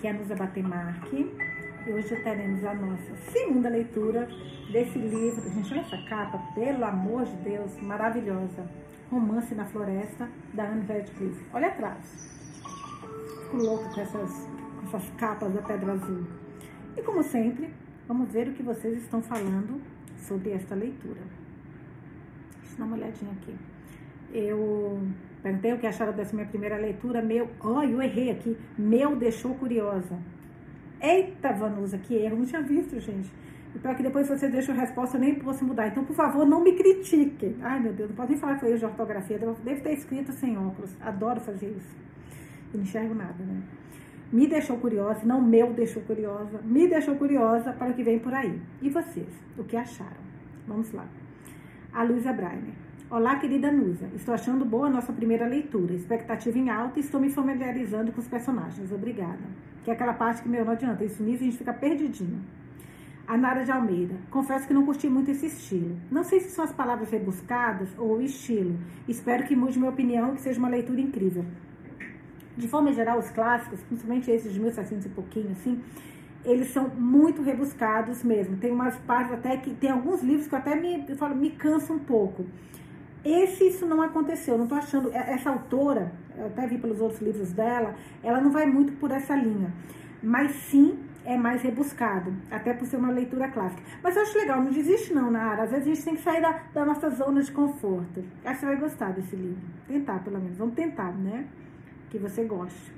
Aqui é a Nusa Batemarque. E hoje teremos a nossa segunda leitura desse livro. Gente, olha essa capa, pelo amor de Deus, maravilhosa. Romance na Floresta, da Anne Radcliffe. Olha atrás. Fico louca com essas, essas capas da Pedra Azul. E como sempre, vamos ver o que vocês estão falando sobre esta leitura. Deixa eu dar uma olhadinha aqui. Eu perguntei o que acharam dessa minha primeira leitura. Meu, olha, eu errei aqui. Meu deixou curiosa. Eita, Vanusa, que erro. Não tinha visto, gente. E pior que depois você deixa a resposta, eu nem posso mudar. Então, por favor, não me critique. Ai, meu Deus, não posso nem falar que foi erro de ortografia. Deve ter escrito sem óculos. Adoro fazer isso. Eu não enxergo nada, né? Me deixou curiosa, não meu deixou curiosa. Me deixou curiosa para o que vem por aí. E vocês, o que acharam? Vamos lá. A Luísa Brainer. Olá, querida Nusa. Estou achando boa a nossa primeira leitura. Expectativa em alta e estou me familiarizando com os personagens. Obrigada. Que é aquela parte que, meu, não adianta. Isso nisso a gente fica perdidinho. A Nara de Almeida. Confesso que não curti muito esse estilo. Não sei se são as palavras rebuscadas ou o estilo. Espero que mude minha opinião e que seja uma leitura incrível. De forma geral, os clássicos, principalmente esses de 1700 e pouquinho, assim, eles são muito rebuscados mesmo. Tem umas partes até que tem alguns livros que eu até me, eu falo, me cansa um pouco. Esse, isso não aconteceu, não tô achando. É, essa autora, até vi pelos outros livros dela, ela não vai muito por essa linha. Mas sim, é mais rebuscado, até por ser uma leitura clássica. Mas eu acho legal, não desiste não, Nara. Às vezes a gente tem que sair da, da nossa zona de conforto. Acho que você vai gostar desse livro. Tentar, pelo menos. Vamos tentar, né? Que você goste.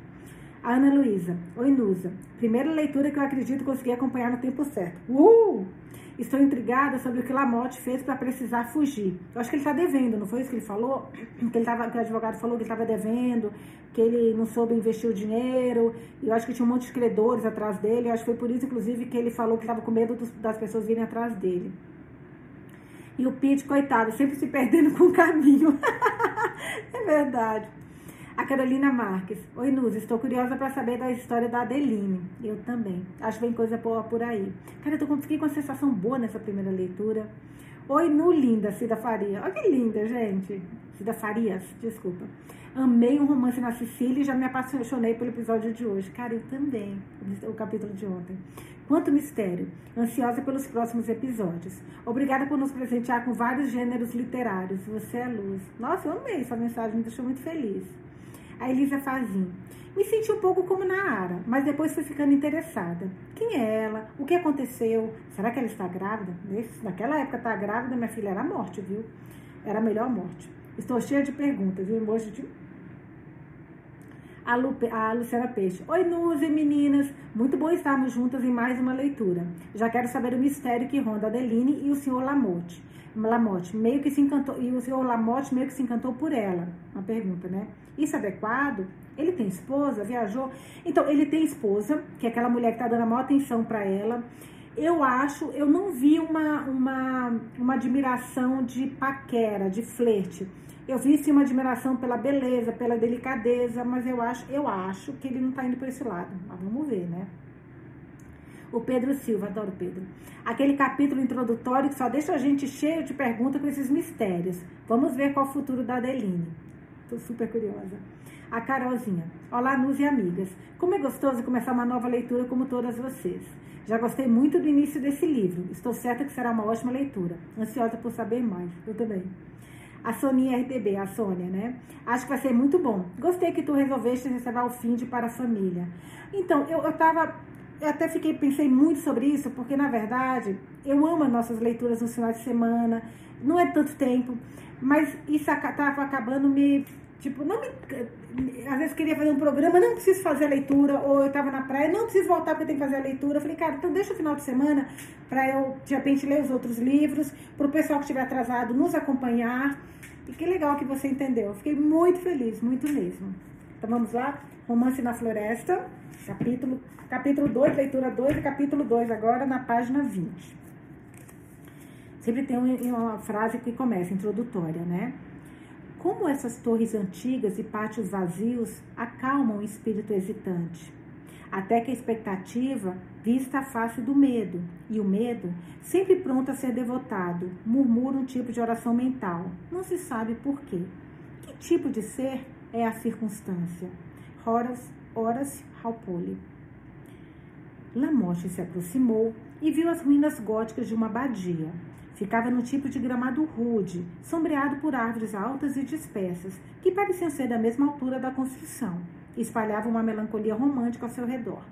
A Ana Luísa. Oi, Nusa. Primeira leitura que eu acredito conseguir acompanhar no tempo certo. Uh! Estou intrigada sobre o que Lamotte fez para precisar fugir. Eu acho que ele está devendo, não foi isso que ele falou? Que, ele tava, que o advogado falou que ele estava devendo, que ele não soube investir o dinheiro. Eu acho que tinha um monte de credores atrás dele. Eu acho que foi por isso, inclusive, que ele falou que estava com medo dos, das pessoas virem atrás dele. E o Pete, coitado, sempre se perdendo com o caminho. é verdade. A Carolina Marques. Oi, Nuz, estou curiosa para saber da história da Adeline. Eu também. Acho que vem coisa boa por aí. Cara, eu fiquei com uma sensação boa nessa primeira leitura. Oi, Nu linda, Cida Faria. Olha que linda, gente. Cida Farias, desculpa. Amei um romance na Sicília e já me apaixonei pelo episódio de hoje. Cara, eu também. O capítulo de ontem. Quanto mistério. Ansiosa pelos próximos episódios. Obrigada por nos presentear com vários gêneros literários. Você é luz. Nossa, eu amei essa mensagem, me deixou muito feliz a Elisa Fazin. Me senti um pouco como na Ara, mas depois fui ficando interessada. Quem é ela? O que aconteceu? Será que ela está grávida? naquela época, estar tá grávida, minha filha, era morte, viu? Era a melhor morte. Estou cheia de perguntas, viu? Emoji de... A, Lu, a Luciana Peixe. Oi, Nuzi, meninas. Muito bom estarmos juntas em mais uma leitura. Já quero saber o mistério que ronda Adeline e o senhor Lamotte. Lamotte meio que se encantou, e o senhor Lamotte meio que se encantou por ela. Uma pergunta, né? Isso é adequado? Ele tem esposa? Viajou? Então, ele tem esposa, que é aquela mulher que tá dando a maior atenção para ela. Eu acho, eu não vi uma, uma, uma admiração de paquera, de flerte. Eu vi sim uma admiração pela beleza, pela delicadeza, mas eu acho, eu acho que ele não tá indo por esse lado. Mas vamos ver, né? O Pedro Silva, adoro Pedro. Aquele capítulo introdutório que só deixa a gente cheio de perguntas com esses mistérios. Vamos ver qual é o futuro da Adeline. Tô super curiosa. A Carolzinha. Olá, Nus e amigas. Como é gostoso começar uma nova leitura como todas vocês. Já gostei muito do início desse livro. Estou certa que será uma ótima leitura. Ansiosa por saber mais. Eu também. A Soninha RTB, a Sônia, né? Acho que vai ser muito bom. Gostei que tu resolveste reservar o fim de para a família. Então, eu, eu tava eu até fiquei, pensei muito sobre isso, porque na verdade eu amo as nossas leituras no final de semana, não é tanto tempo, mas isso estava acabando me. Tipo, não me. Às vezes queria fazer um programa, não preciso fazer a leitura, ou eu estava na praia, não preciso voltar porque eu tenho que fazer a leitura. Eu falei, cara, então deixa o final de semana para eu, de repente, ler os outros livros, para o pessoal que estiver atrasado nos acompanhar. E que legal que você entendeu. Eu fiquei muito feliz, muito mesmo. Então vamos lá? Romance na Floresta, capítulo, capítulo 2, leitura 2 e capítulo 2 agora na página 20. Sempre tem uma frase que começa, introdutória, né? Como essas torres antigas e pátios vazios acalmam o espírito hesitante, até que a expectativa vista a face do medo, e o medo, sempre pronto a ser devotado, murmura um tipo de oração mental. Não se sabe por quê. Que tipo de ser é a circunstância? Horace, Horace Walpole. Lamotte se aproximou e viu as ruínas góticas de uma abadia. Ficava no tipo de gramado rude, sombreado por árvores altas e dispersas, que pareciam ser da mesma altura da construção, e espalhavam uma melancolia romântica ao seu redor.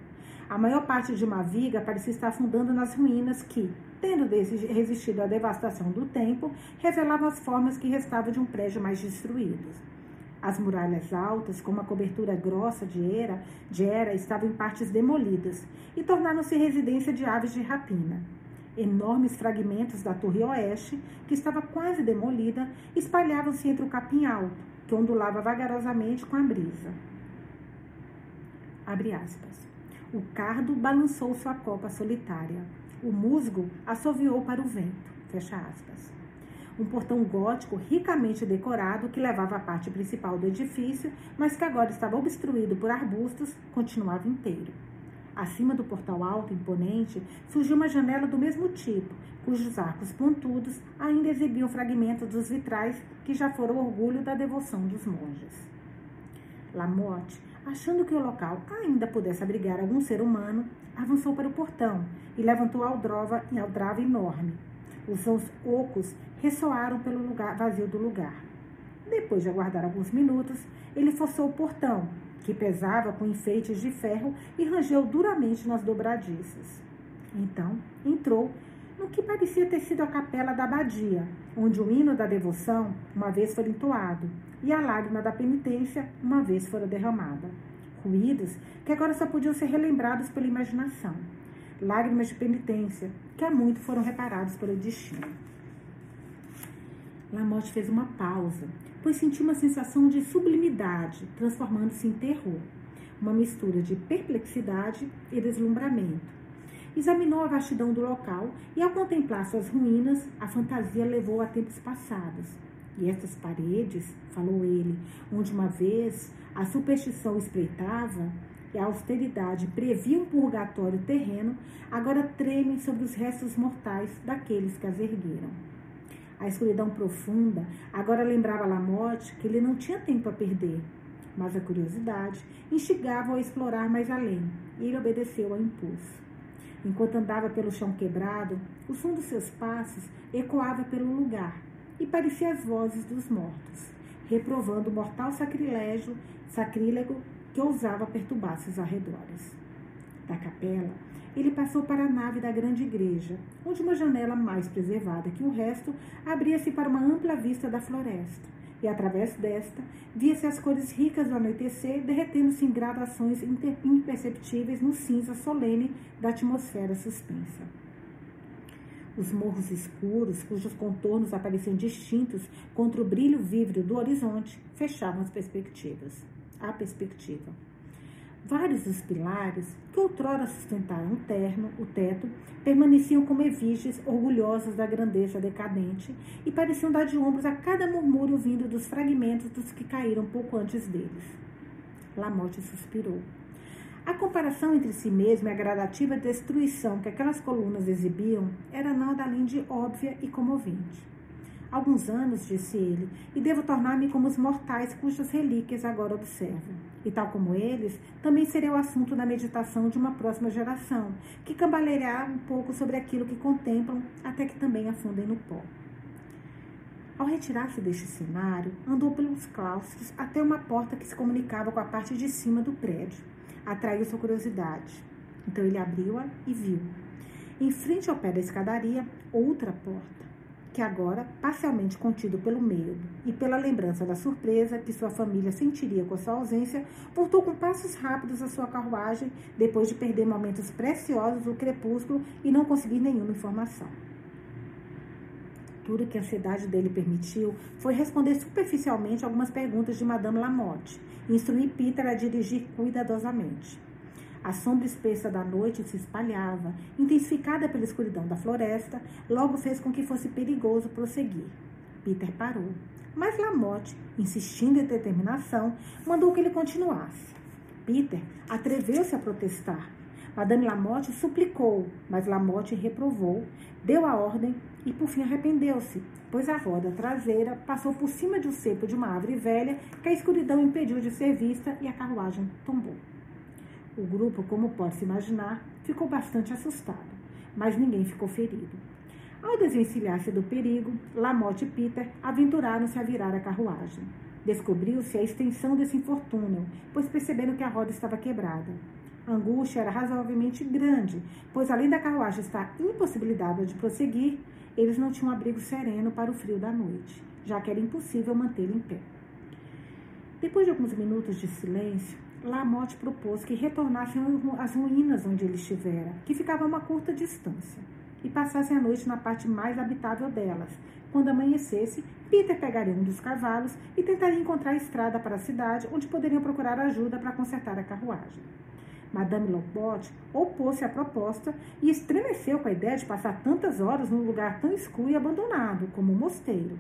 A maior parte de uma viga parecia estar afundando nas ruínas que, tendo resistido à devastação do tempo, revelavam as formas que restavam de um prédio mais destruído. As muralhas altas, com uma cobertura grossa de era, de era estavam em partes demolidas e tornaram-se residência de aves de rapina. Enormes fragmentos da torre oeste, que estava quase demolida, espalhavam-se entre o capim alto, que ondulava vagarosamente com a brisa. Abre aspas. O cardo balançou sua copa solitária. O musgo assoviou para o vento. Fecha aspas um portão gótico ricamente decorado que levava à parte principal do edifício, mas que agora estava obstruído por arbustos, continuava inteiro. Acima do portal alto imponente surgiu uma janela do mesmo tipo, cujos arcos pontudos ainda exibiam fragmentos dos vitrais que já foram orgulho da devoção dos monges. Lamotte, achando que o local ainda pudesse abrigar algum ser humano, avançou para o portão e levantou a aldrava, a aldrava enorme, os sons ocos ressoaram pelo lugar vazio do lugar. Depois de aguardar alguns minutos, ele forçou o portão, que pesava com enfeites de ferro, e rangeu duramente nas dobradiças. Então, entrou no que parecia ter sido a capela da abadia, onde o hino da devoção uma vez foi entoado e a lágrima da penitência uma vez fora derramada. Ruídos que agora só podiam ser relembrados pela imaginação lágrimas de penitência, que há muito foram reparados pelo destino. Lamotte fez uma pausa, pois sentiu uma sensação de sublimidade, transformando-se em terror, uma mistura de perplexidade e deslumbramento. Examinou a vastidão do local e, ao contemplar suas ruínas, a fantasia levou a tempos passados. E estas paredes, falou ele, onde uma vez a superstição espreitava, e a austeridade previa um purgatório terreno, agora tremem sobre os restos mortais daqueles que as ergueram. A escuridão profunda agora lembrava Lamotte que ele não tinha tempo a perder, mas a curiosidade instigava-o a explorar mais além, e ele obedeceu ao impulso. Enquanto andava pelo chão quebrado, o som dos seus passos ecoava pelo lugar e parecia as vozes dos mortos, reprovando o mortal sacrilégio, sacrílego que ousava perturbar seus arredores. Da capela, ele passou para a nave da grande igreja, onde uma janela mais preservada que o resto abria-se para uma ampla vista da floresta, e através desta via-se as cores ricas do anoitecer derretendo-se em gradações imperceptíveis no cinza solene da atmosfera suspensa. Os morros escuros, cujos contornos apareciam distintos contra o brilho vívido do horizonte, fechavam as perspectivas a perspectiva. Vários dos pilares, que outrora sustentaram o, terno, o teto, permaneciam como efígies orgulhosas da grandeza decadente e pareciam dar de ombros a cada murmúrio vindo dos fragmentos dos que caíram pouco antes deles. Lamotte suspirou. A comparação entre si mesmo e a gradativa destruição que aquelas colunas exibiam era nada além de óbvia e comovente alguns anos, disse ele, e devo tornar-me como os mortais cujas relíquias agora observo. E tal como eles, também serei o assunto da meditação de uma próxima geração, que cambaleará um pouco sobre aquilo que contemplam, até que também afundem no pó. Ao retirar-se deste cenário, andou pelos claustros até uma porta que se comunicava com a parte de cima do prédio. Atraiu sua curiosidade. Então ele abriu-a e viu. Em frente ao pé da escadaria, outra porta que agora, parcialmente contido pelo medo e pela lembrança da surpresa que sua família sentiria com sua ausência, voltou com passos rápidos à sua carruagem depois de perder momentos preciosos do crepúsculo e não conseguir nenhuma informação. Tudo que a ansiedade dele permitiu foi responder superficialmente algumas perguntas de Madame Lamotte e instruir Peter a dirigir cuidadosamente. A sombra espessa da noite se espalhava, intensificada pela escuridão da floresta, logo fez com que fosse perigoso prosseguir. Peter parou, mas Lamotte, insistindo em determinação, mandou que ele continuasse. Peter atreveu-se a protestar. Madame Lamotte suplicou, mas Lamotte reprovou, deu a ordem e por fim arrependeu-se, pois a roda traseira passou por cima de um cepo de uma árvore velha que a escuridão impediu de ser vista e a carruagem tombou. O grupo, como pode-se imaginar, ficou bastante assustado, mas ninguém ficou ferido. Ao desvencilhar-se do perigo, Lamotte e Peter aventuraram-se a virar a carruagem. Descobriu-se a extensão desse infortúnio, pois perceberam que a roda estava quebrada. A angústia era razoavelmente grande, pois além da carruagem estar impossibilitada de prosseguir, eles não tinham abrigo sereno para o frio da noite, já que era impossível mantê-lo em pé. Depois de alguns minutos de silêncio, Lamotte propôs que retornassem às ruínas onde ele estivera, que ficava a uma curta distância, e passassem a noite na parte mais habitável delas. Quando amanhecesse, Peter pegaria um dos cavalos e tentaria encontrar a estrada para a cidade, onde poderiam procurar ajuda para consertar a carruagem. Madame Lobotte opôs-se à proposta e estremeceu com a ideia de passar tantas horas num lugar tão escuro e abandonado como um mosteiro.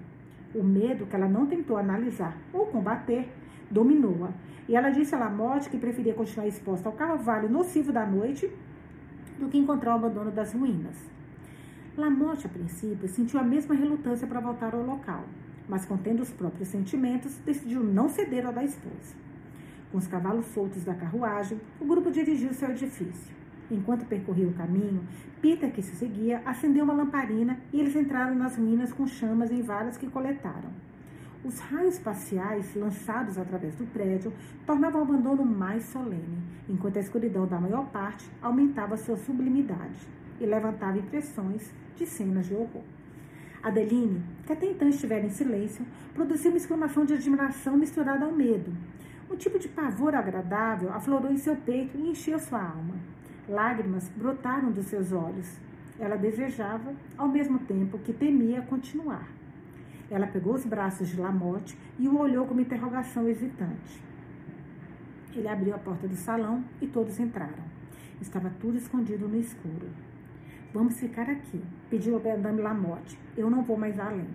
O medo que ela não tentou analisar ou combater dominou-a, e ela disse a Lamotte que preferia continuar exposta ao cavalo nocivo da noite do que encontrar o abandono das ruínas. Lamotte, a princípio, sentiu a mesma relutância para voltar ao local, mas contendo os próprios sentimentos, decidiu não ceder ao da esposa. Com os cavalos soltos da carruagem, o grupo dirigiu-se ao edifício. Enquanto percorria o caminho, Peter, que se seguia, acendeu uma lamparina e eles entraram nas ruínas com chamas em varas que coletaram. Os raios espaciais lançados através do prédio tornavam o abandono mais solene, enquanto a escuridão da maior parte aumentava sua sublimidade e levantava impressões de cenas de horror. Adeline, que até então estivera em silêncio, produziu uma exclamação de admiração misturada ao medo. Um tipo de pavor agradável aflorou em seu peito e encheu sua alma. Lágrimas brotaram dos seus olhos. Ela desejava, ao mesmo tempo que temia, continuar. Ela pegou os braços de Lamotte e o olhou com uma interrogação hesitante. Ele abriu a porta do salão e todos entraram. Estava tudo escondido no escuro. Vamos ficar aqui, pediu a Madame Lamotte. Eu não vou mais além.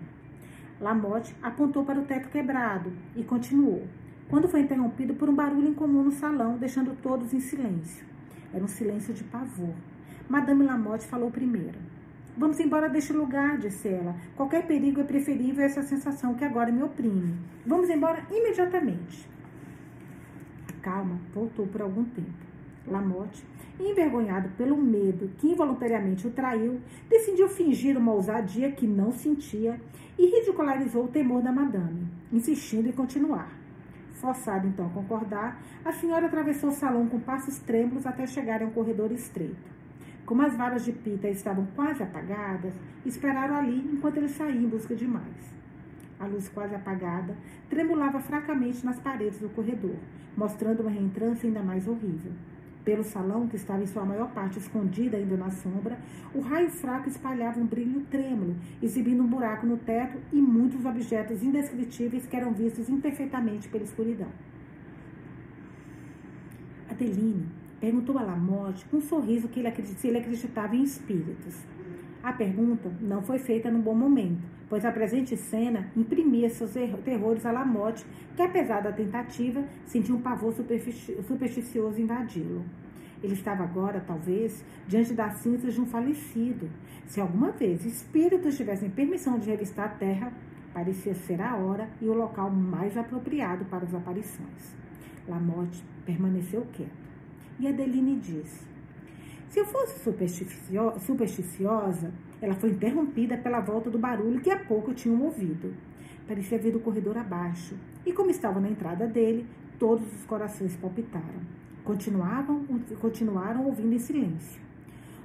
Lamotte apontou para o teto quebrado e continuou, quando foi interrompido por um barulho incomum no salão, deixando todos em silêncio. Era um silêncio de pavor. Madame Lamotte falou primeiro. Vamos embora deste lugar, disse ela. Qualquer perigo é preferível a essa sensação que agora me oprime. Vamos embora imediatamente. A calma voltou por algum tempo. Lamotte, envergonhado pelo medo que involuntariamente o traiu, decidiu fingir uma ousadia que não sentia e ridicularizou o temor da madame, insistindo em continuar. Forçado então a concordar, a senhora atravessou o salão com passos trêmulos até chegar a um corredor estreito. Como as varas de Pita estavam quase apagadas, esperaram ali enquanto ele saía em busca de mais. A luz quase apagada tremulava fracamente nas paredes do corredor, mostrando uma reentrância ainda mais horrível. Pelo salão, que estava em sua maior parte escondida ainda na sombra, o raio fraco espalhava um brilho trêmulo, exibindo um buraco no teto e muitos objetos indescritíveis que eram vistos imperfeitamente pela escuridão. Adeline Perguntou a Lamotte com um sorriso que ele se ele acreditava em espíritos. A pergunta não foi feita num bom momento, pois a presente cena imprimia seus terrores a Lamotte, que apesar da tentativa, sentia um pavor supersticioso invadi-lo. Ele estava agora, talvez, diante das cinzas de um falecido. Se alguma vez espíritos tivessem permissão de revistar a terra, parecia ser a hora e o local mais apropriado para as aparições. Lamotte permaneceu quieto. E Adeline disse: Se eu fosse supersticiosa, ela foi interrompida pela volta do barulho que há pouco tinham ouvido. Parecia vir do corredor abaixo, e como estavam na entrada dele, todos os corações palpitaram. Continuavam, continuaram ouvindo em silêncio.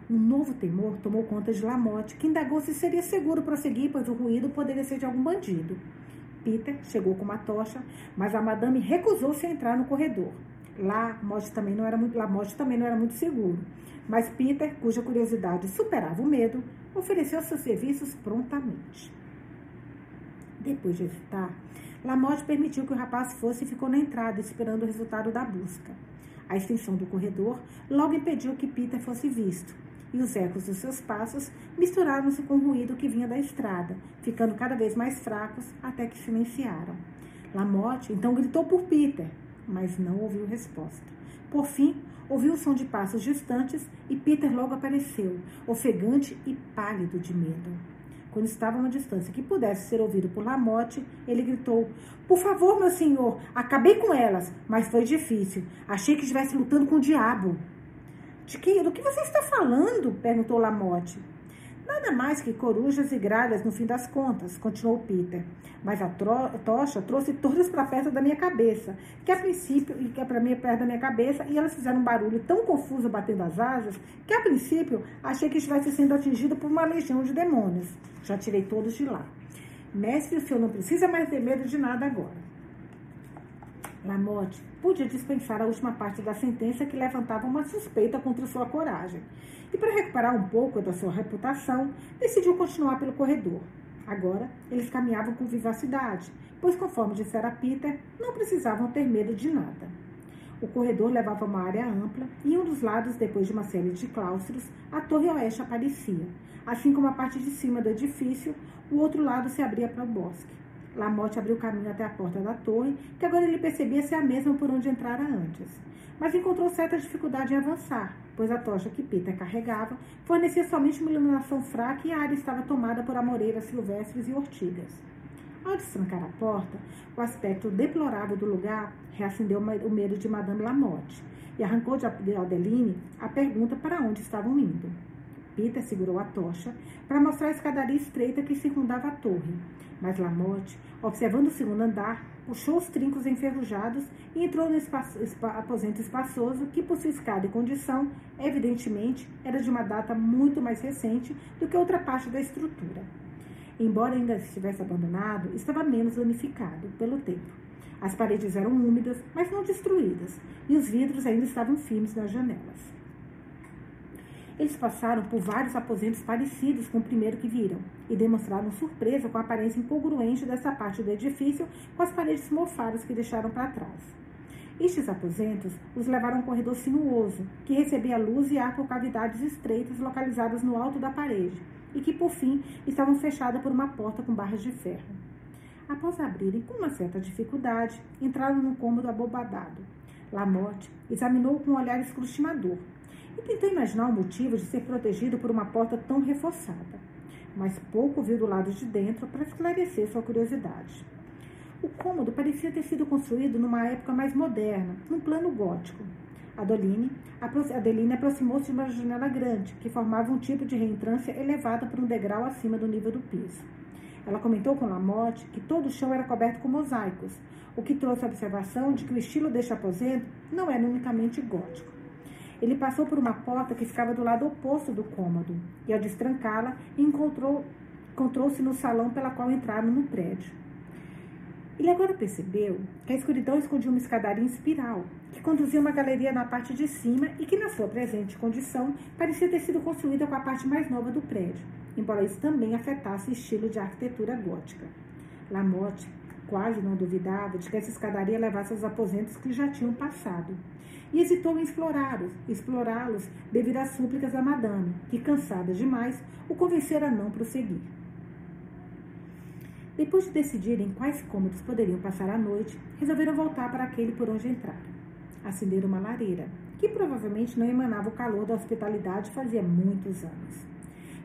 Um novo temor tomou conta de Lamotte, que indagou se seria seguro prosseguir, pois o ruído poderia ser de algum bandido. Peter chegou com uma tocha, mas a madame recusou-se a entrar no corredor. Lá, Morte também não era muito, lá, também não era muito seguro. Mas Peter, cuja curiosidade superava o medo, ofereceu seus serviços prontamente. Depois de hesitar, Lamotte permitiu que o rapaz fosse e ficou na entrada, esperando o resultado da busca. A extensão do corredor logo impediu que Peter fosse visto, e os ecos dos seus passos misturaram-se com o ruído que vinha da estrada, ficando cada vez mais fracos até que silenciaram. Lamotte então gritou por Peter, mas não ouviu resposta. Por fim, ouviu o som de passos distantes e Peter logo apareceu, ofegante e pálido de medo. Quando estava a uma distância que pudesse ser ouvido por Lamotte, ele gritou: Por favor, meu senhor, acabei com elas, mas foi difícil. Achei que estivesse lutando com o diabo. De que, do que você está falando? perguntou Lamotte. Nada mais que corujas e gralhas no fim das contas, continuou Peter. Mas a tocha trouxe todas para perto da minha cabeça, que a princípio, e que é para mim perto da minha cabeça, e elas fizeram um barulho tão confuso batendo as asas, que a princípio achei que estivesse sendo atingido por uma legião de demônios. Já tirei todos de lá. Mestre, o senhor não precisa mais ter medo de nada agora. Lamotte podia dispensar a última parte da sentença que levantava uma suspeita contra sua coragem. E para recuperar um pouco da sua reputação, decidiu continuar pelo corredor. Agora, eles caminhavam com vivacidade, pois, conforme dissera Peter, não precisavam ter medo de nada. O corredor levava uma área ampla e em um dos lados, depois de uma série de claustros, a torre oeste aparecia. Assim como a parte de cima do edifício, o outro lado se abria para o bosque. Lamotte abriu caminho até a porta da torre, que agora ele percebia ser a mesma por onde entrara antes. Mas encontrou certa dificuldade em avançar, pois a tocha que Peter carregava fornecia somente uma iluminação fraca e a área estava tomada por amoreiras silvestres e ortigas. Ao destrancar a porta, o aspecto deplorável do lugar reacendeu o medo de Madame Lamotte e arrancou de Adeline a pergunta para onde estavam indo. Peter segurou a tocha para mostrar a escadaria estreita que circundava a torre, mas Lamotte, observando o segundo andar, puxou os trincos enferrujados e entrou no espaço, aposento espaçoso que, por sua escada e condição, evidentemente era de uma data muito mais recente do que outra parte da estrutura. Embora ainda estivesse abandonado, estava menos danificado pelo tempo. As paredes eram úmidas, mas não destruídas, e os vidros ainda estavam firmes nas janelas. Eles passaram por vários aposentos parecidos com o primeiro que viram e demonstraram surpresa com a aparência incongruente dessa parte do edifício com as paredes mofadas que deixaram para trás. Estes aposentos os levaram a um corredor sinuoso, que recebia luz e ar por cavidades estreitas localizadas no alto da parede, e que, por fim, estavam fechadas por uma porta com barras de ferro. Após abrirem com uma certa dificuldade, entraram num cômodo abobadado. Lamotte examinou com um olhar escrutinador, e tentou imaginar o motivo de ser protegido por uma porta tão reforçada, mas pouco viu do lado de dentro para esclarecer sua curiosidade. O cômodo parecia ter sido construído numa época mais moderna, num plano gótico. Adeline, Adeline aproximou-se de uma janela grande, que formava um tipo de reentrância elevada por um degrau acima do nível do piso. Ela comentou com Lamotte que todo o chão era coberto com mosaicos, o que trouxe a observação de que o estilo deste aposento não era unicamente gótico. Ele passou por uma porta que ficava do lado oposto do cômodo e, ao destrancá-la, encontrou, encontrou-se no salão pela qual entraram no prédio. Ele agora percebeu que a escuridão escondia uma escadaria em espiral, que conduzia uma galeria na parte de cima e que, na sua presente condição, parecia ter sido construída com a parte mais nova do prédio, embora isso também afetasse o estilo de arquitetura gótica. Lamotte quase não duvidava de que essa escadaria levasse aos aposentos que já tinham passado e hesitou em explorá-los, explorá-los devido às súplicas da madame, que, cansada demais, o convencera a não prosseguir. Depois de decidirem quais cômodos poderiam passar a noite, resolveram voltar para aquele por onde entraram. Acenderam uma lareira, que provavelmente não emanava o calor da hospitalidade fazia muitos anos.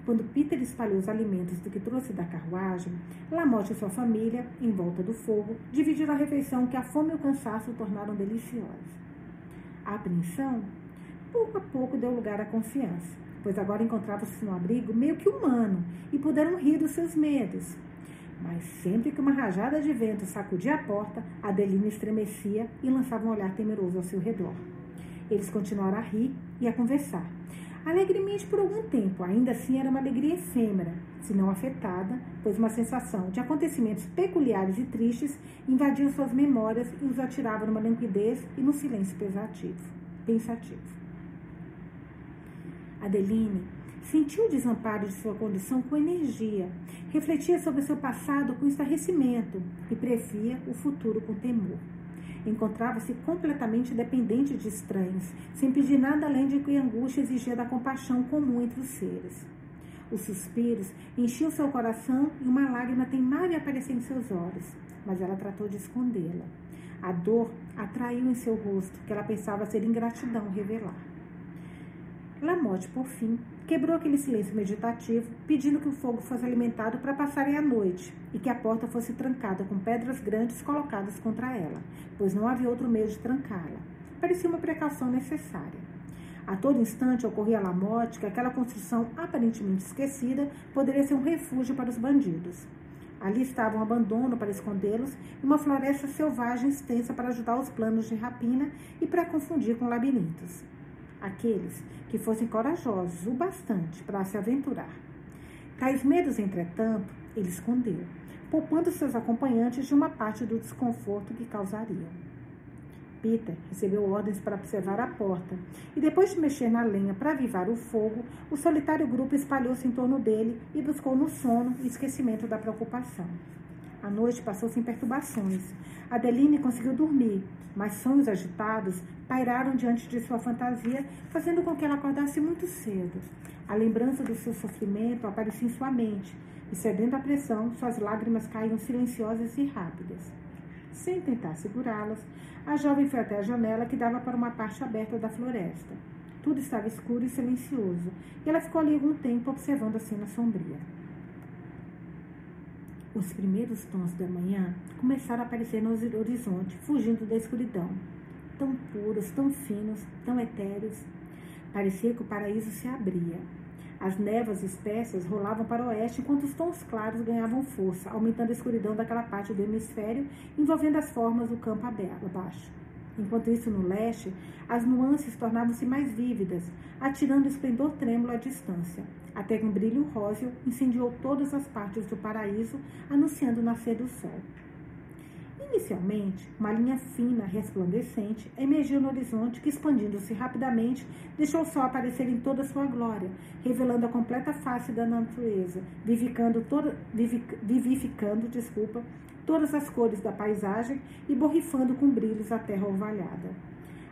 Quando Peter espalhou os alimentos do que trouxe da carruagem, Lamotte e sua família, em volta do fogo, dividiram a refeição que a fome e o cansaço tornaram deliciosa. Apreensão, pouco a pouco, deu lugar à confiança, pois agora encontrava-se no abrigo meio que humano e puderam rir dos seus medos. Mas sempre que uma rajada de vento sacudia a porta, Adelina estremecia e lançava um olhar temeroso ao seu redor. Eles continuaram a rir e a conversar. Alegremente por algum tempo, ainda assim era uma alegria efêmera, se não afetada, pois uma sensação de acontecimentos peculiares e tristes invadiam suas memórias e os atirava numa limpidez e num silêncio pesativo, pensativo. Adeline sentiu o desamparo de sua condição com energia, refletia sobre seu passado com estarrecimento e previa o futuro com temor. Encontrava-se completamente dependente de estranhos, sem pedir nada além de que a angústia exigia da compaixão comum entre os seres. Os suspiros enchiam seu coração e uma lágrima teimava aparecer em seus olhos, mas ela tratou de escondê-la. A dor atraiu em seu rosto, que ela pensava ser ingratidão revelar. Lamotte, por fim, quebrou aquele silêncio meditativo, pedindo que o fogo fosse alimentado para passarem a noite e que a porta fosse trancada com pedras grandes colocadas contra ela, pois não havia outro meio de trancá-la. Parecia uma precaução necessária. A todo instante ocorria a Lamotte que aquela construção aparentemente esquecida poderia ser um refúgio para os bandidos. Ali estava um abandono para escondê-los e uma floresta selvagem extensa para ajudar os planos de rapina e para confundir com labirintos. Aqueles que fossem corajosos o bastante para se aventurar. Tais medos, entretanto, ele escondeu, poupando seus acompanhantes de uma parte do desconforto que causariam. Peter recebeu ordens para observar a porta e, depois de mexer na lenha para avivar o fogo, o solitário grupo espalhou-se em torno dele e buscou no sono e esquecimento da preocupação. A noite passou sem perturbações. Adeline conseguiu dormir, mas sonhos agitados pairaram diante de sua fantasia, fazendo com que ela acordasse muito cedo. A lembrança do seu sofrimento aparecia em sua mente, e cedendo à pressão, suas lágrimas caíam silenciosas e rápidas. Sem tentar segurá-las, a jovem foi até a janela que dava para uma parte aberta da floresta. Tudo estava escuro e silencioso, e ela ficou ali algum tempo observando a cena sombria. Os primeiros tons da manhã começaram a aparecer no horizonte, fugindo da escuridão. Tão puros, tão finos, tão etéreos. Parecia que o paraíso se abria. As névoas espessas rolavam para o oeste, enquanto os tons claros ganhavam força, aumentando a escuridão daquela parte do hemisfério, envolvendo as formas do campo abaixo. Enquanto isso, no leste, as nuances tornavam-se mais vívidas, atirando esplendor trêmulo à distância, até que um brilho róseo incendiou todas as partes do paraíso, anunciando o nascer do sol. Inicialmente, uma linha fina, resplandecente, emergiu no horizonte que, expandindo-se rapidamente, deixou o sol aparecer em toda a sua glória, revelando a completa face da natureza, vivificando, toda, vivificando desculpa, todas as cores da paisagem e borrifando com brilhos a terra orvalhada.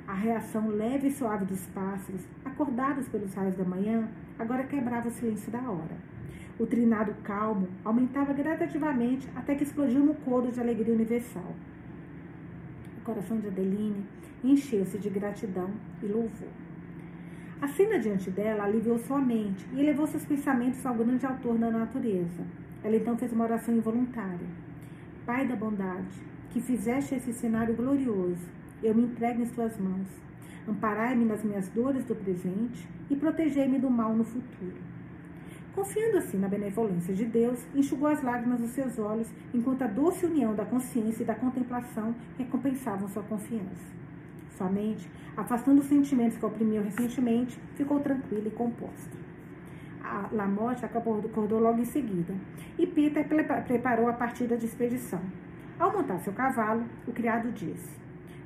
A reação leve e suave dos pássaros, acordados pelos raios da manhã, agora quebrava o silêncio da hora. O trinado calmo aumentava gradativamente até que explodiu no coro de alegria universal. O coração de Adeline encheu-se de gratidão e louvor. A cena diante dela aliviou sua mente e elevou seus pensamentos ao grande autor da natureza. Ela então fez uma oração involuntária. Pai da bondade, que fizeste esse cenário glorioso, eu me entrego em tuas mãos. Amparai-me nas minhas dores do presente e protegei-me do mal no futuro. Confiando assim na benevolência de Deus, enxugou as lágrimas dos seus olhos, enquanto a doce união da consciência e da contemplação recompensavam sua confiança. Sua mente, afastando os sentimentos que oprimiam recentemente, ficou tranquila e composta. A Lamotte acordou logo em seguida, e Peter preparou a partida de expedição. Ao montar seu cavalo, o criado disse: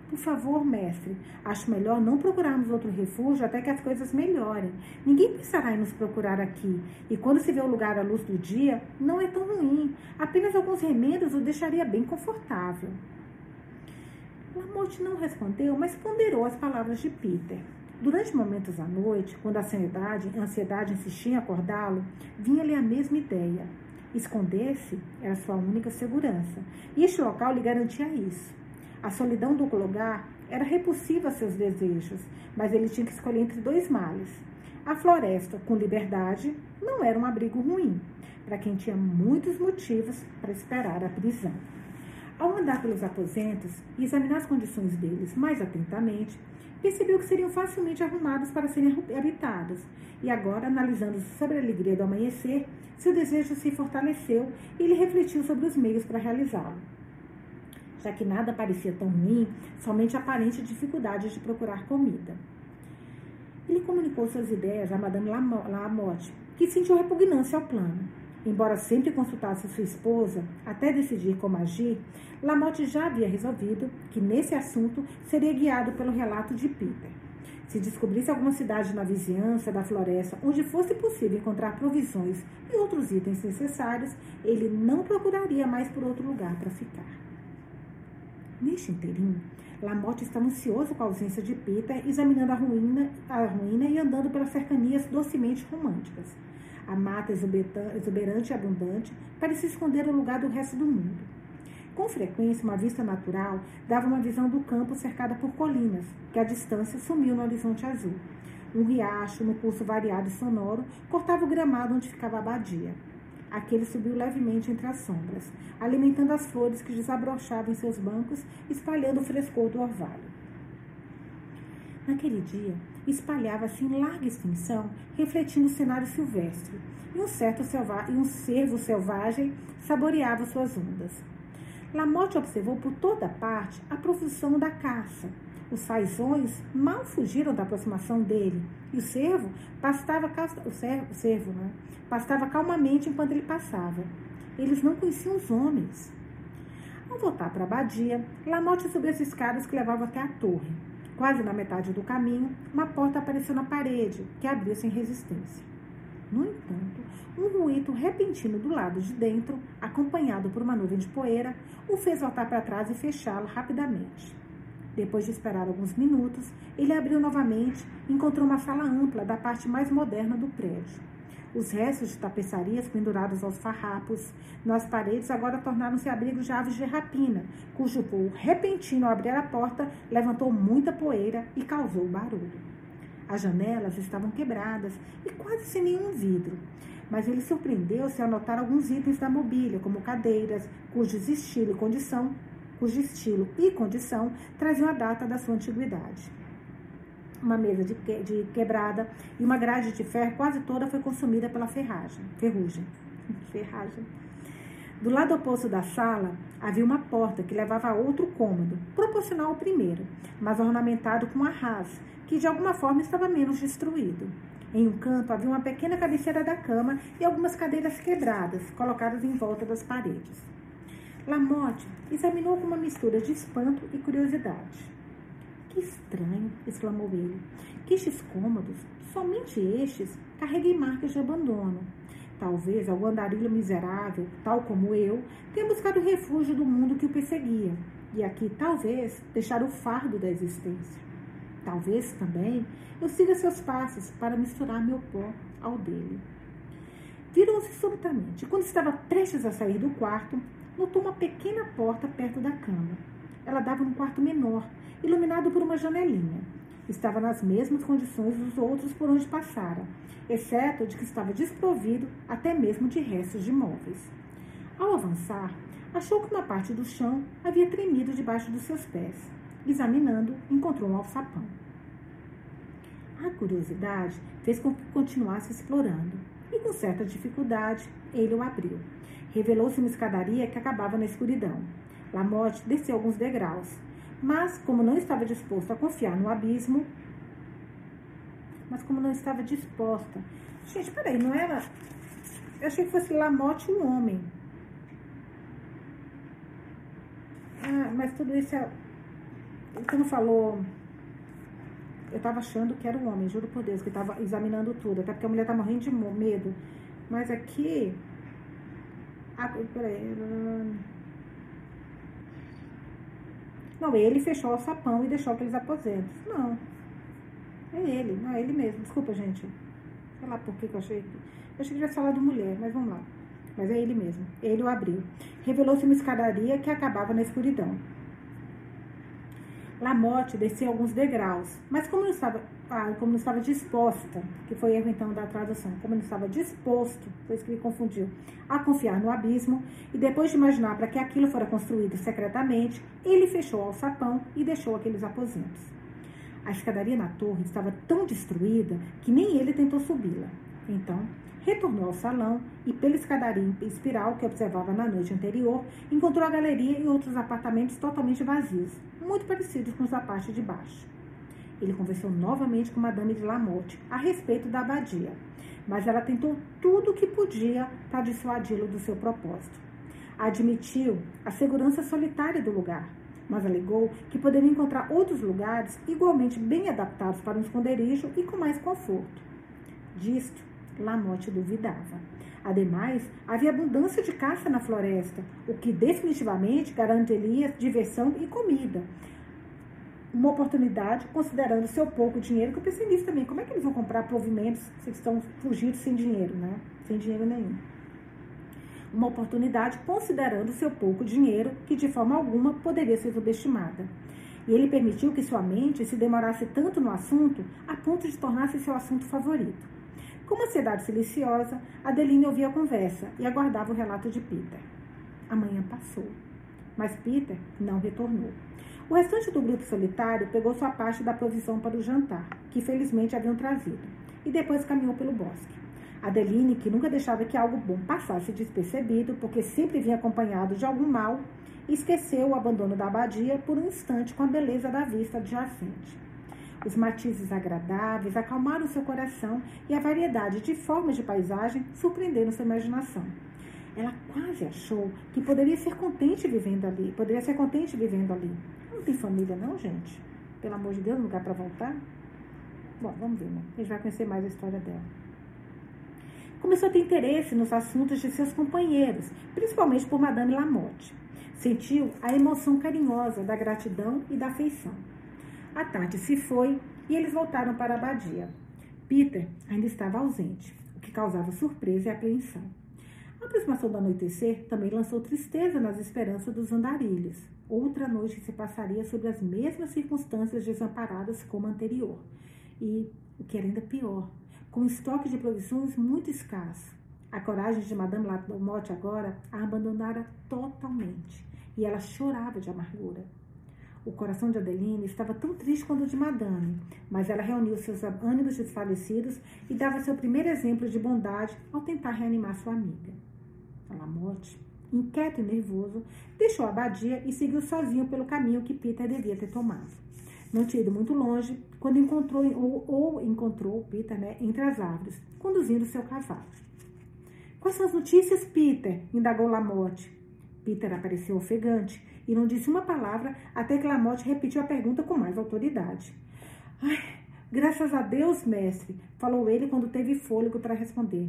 por favor, mestre, acho melhor não procurarmos outro refúgio até que as coisas melhorem. Ninguém pensará em nos procurar aqui. E quando se vê o lugar à luz do dia, não é tão ruim. Apenas alguns remédios o deixaria bem confortável. Lamotte não respondeu, mas ponderou as palavras de Peter. Durante momentos à noite, quando a ansiedade, a ansiedade insistia em acordá-lo, vinha-lhe a mesma ideia. Esconder-se era sua única segurança, e este local lhe garantia isso. A solidão do lugar era repulsiva a seus desejos, mas ele tinha que escolher entre dois males. A floresta, com liberdade, não era um abrigo ruim, para quem tinha muitos motivos para esperar a prisão. Ao andar pelos aposentos e examinar as condições deles mais atentamente, percebeu que seriam facilmente arrumados para serem habitados, e agora, analisando sobre a alegria do amanhecer, seu desejo se fortaleceu e ele refletiu sobre os meios para realizá-lo já que nada parecia tão ruim, somente aparente dificuldade de procurar comida. Ele comunicou suas ideias a Madame Lamotte, que sentiu repugnância ao plano. Embora sempre consultasse sua esposa até decidir como agir, Lamotte já havia resolvido que nesse assunto seria guiado pelo relato de Peter. Se descobrisse alguma cidade na vizinhança da floresta onde fosse possível encontrar provisões e outros itens necessários, ele não procuraria mais por outro lugar para ficar. Neste inteirinho, Lamotte estava ansioso com a ausência de Peter, examinando a ruína, a ruína e andando pelas cercanias docemente românticas. A mata exuberante e abundante parecia esconder o lugar do resto do mundo. Com frequência, uma vista natural dava uma visão do campo cercada por colinas, que à distância sumiu no horizonte azul. Um riacho, no curso variado e sonoro, cortava o gramado onde ficava a abadia. Aquele subiu levemente entre as sombras, alimentando as flores que desabrochavam em seus bancos, espalhando o frescor do orvalho. Naquele dia, espalhava-se em larga extensão, refletindo o cenário silvestre, e um certo selva e um cervo selvagem saboreava suas ondas. Lamotte observou por toda parte a profusão da caça. Os fazões mal fugiram da aproximação dele, e o cervo pastava o cervo, o cervo, né? pastava calmamente enquanto ele passava. Eles não conheciam os homens. Ao voltar para a abadia, Lamotte subiu as escadas que levavam até a torre. Quase na metade do caminho, uma porta apareceu na parede, que abriu sem resistência. No entanto, um ruído repentino do lado de dentro, acompanhado por uma nuvem de poeira, o fez voltar para trás e fechá-la rapidamente. Depois de esperar alguns minutos, ele abriu novamente e encontrou uma sala ampla da parte mais moderna do prédio. Os restos de tapeçarias pendurados aos farrapos nas paredes agora tornaram-se abrigos de aves de rapina, cujo voo repentino ao abrir a porta levantou muita poeira e causou barulho. As janelas estavam quebradas e quase sem nenhum vidro, mas ele surpreendeu-se ao notar alguns itens da mobília, como cadeiras, cujos estilo e condição, cujo estilo e condição traziam a data da sua antiguidade uma mesa de, que, de quebrada e uma grade de ferro quase toda foi consumida pela ferragem, ferrugem. ferragem. Do lado oposto da sala havia uma porta que levava a outro cômodo, proporcional ao primeiro, mas ornamentado com arras, que de alguma forma estava menos destruído. Em um canto havia uma pequena cabeceira da cama e algumas cadeiras quebradas, colocadas em volta das paredes. Lamotte examinou com uma mistura de espanto e curiosidade. Que estranho! exclamou ele. Que estes cômodos, somente estes, carreguem marcas de abandono. Talvez algum andarilho miserável, tal como eu, tenha buscado refúgio do mundo que o perseguia, e aqui, talvez, deixar o fardo da existência. Talvez também eu siga seus passos para misturar meu pó ao dele. Virou-se subitamente quando estava prestes a sair do quarto, notou uma pequena porta perto da cama. Ela dava num quarto menor, iluminado por uma janelinha. Estava nas mesmas condições dos outros por onde passara, exceto de que estava desprovido até mesmo de restos de móveis. Ao avançar, achou que uma parte do chão havia tremido debaixo dos seus pés. Examinando, encontrou um alçapão. A curiosidade fez com que continuasse explorando, e com certa dificuldade ele o abriu. Revelou-se uma escadaria que acabava na escuridão. Lamotte desceu alguns degraus, mas, como não estava disposto a confiar no abismo, mas como não estava disposta. Gente, peraí, não era. Eu achei que fosse Lamotte um homem. Ah, mas tudo isso é. Quando falou. Eu estava achando que era um homem, juro por Deus, que estava examinando tudo. Até porque a mulher tá morrendo de medo. Mas aqui. Ah. Não, ele fechou o sapão e deixou aqueles aposentos. Não. É ele, não é ele mesmo. Desculpa, gente. Sei lá por que, eu achei. Eu achei que tivesse falado mulher, mas vamos lá. Mas é ele mesmo. Ele o abriu. Revelou-se uma escadaria que acabava na escuridão. Lamotte desceu alguns degraus, mas como não estava, como não estava disposta, que foi erro então da tradução, como não estava disposto, foi isso que ele confundiu, a confiar no abismo, e depois de imaginar para que aquilo fora construído secretamente, ele fechou o alçapão e deixou aqueles aposentos. A escadaria na torre estava tão destruída que nem ele tentou subi-la. Então, retornou ao salão e, pela escadaria em espiral que observava na noite anterior, encontrou a galeria e outros apartamentos totalmente vazios, muito parecidos com os da parte de baixo. Ele conversou novamente com Madame de Lamotte a respeito da abadia, mas ela tentou tudo o que podia para dissuadi-lo do seu propósito. Admitiu a segurança solitária do lugar, mas alegou que poderia encontrar outros lugares igualmente bem adaptados para um esconderijo e com mais conforto. Disto, Lamotte duvidava. Ademais, havia abundância de caça na floresta, o que definitivamente garantiria diversão e comida. Uma oportunidade, considerando seu pouco dinheiro, que eu pensei nisso também. Como é que eles vão comprar provimentos se estão fugindo sem dinheiro, né? Sem dinheiro nenhum. Uma oportunidade, considerando seu pouco dinheiro, que de forma alguma poderia ser subestimada. e ele permitiu que sua mente se demorasse tanto no assunto a ponto de tornar-se seu assunto favorito. Com uma ansiedade silenciosa, Adeline ouvia a conversa e aguardava o relato de Peter. A manhã passou, mas Peter não retornou. O restante do grupo solitário pegou sua parte da provisão para o jantar, que felizmente haviam trazido, e depois caminhou pelo bosque. Adeline, que nunca deixava que algo bom passasse despercebido, porque sempre vinha acompanhado de algum mal, esqueceu o abandono da abadia por um instante com a beleza da vista adjacente. Os matizes agradáveis acalmaram seu coração e a variedade de formas de paisagem surpreenderam sua imaginação. Ela quase achou que poderia ser contente vivendo ali, poderia ser contente vivendo ali. Não tem família não, gente? Pelo amor de Deus, lugar para voltar? Bom, vamos ver, né? A gente vai conhecer mais a história dela. Começou a ter interesse nos assuntos de seus companheiros, principalmente por Madame Lamotte. Sentiu a emoção carinhosa da gratidão e da afeição. A tarde se foi e eles voltaram para a abadia. Peter ainda estava ausente, o que causava surpresa e apreensão. A aproximação do anoitecer também lançou tristeza nas esperanças dos andarilhos. Outra noite se passaria sobre as mesmas circunstâncias desamparadas como a anterior. E, o que era ainda pior, com um estoque de provisões muito escasso. A coragem de Madame Lamotte agora a abandonara totalmente e ela chorava de amargura. O coração de Adeline estava tão triste quanto o de Madame, mas ela reuniu seus ânimos desfalecidos e dava seu primeiro exemplo de bondade ao tentar reanimar sua amiga. A Lamotte, inquieto e nervoso, deixou a abadia e seguiu sozinho pelo caminho que Peter devia ter tomado. Não tinha ido muito longe quando encontrou ou, ou encontrou Peter né, entre as árvores, conduzindo seu cavalo. Quais são as notícias, Peter? indagou Lamotte. Peter apareceu ofegante e não disse uma palavra até que Lamotte repetiu a pergunta com mais autoridade. Ai, graças a Deus, mestre, falou ele quando teve fôlego para responder.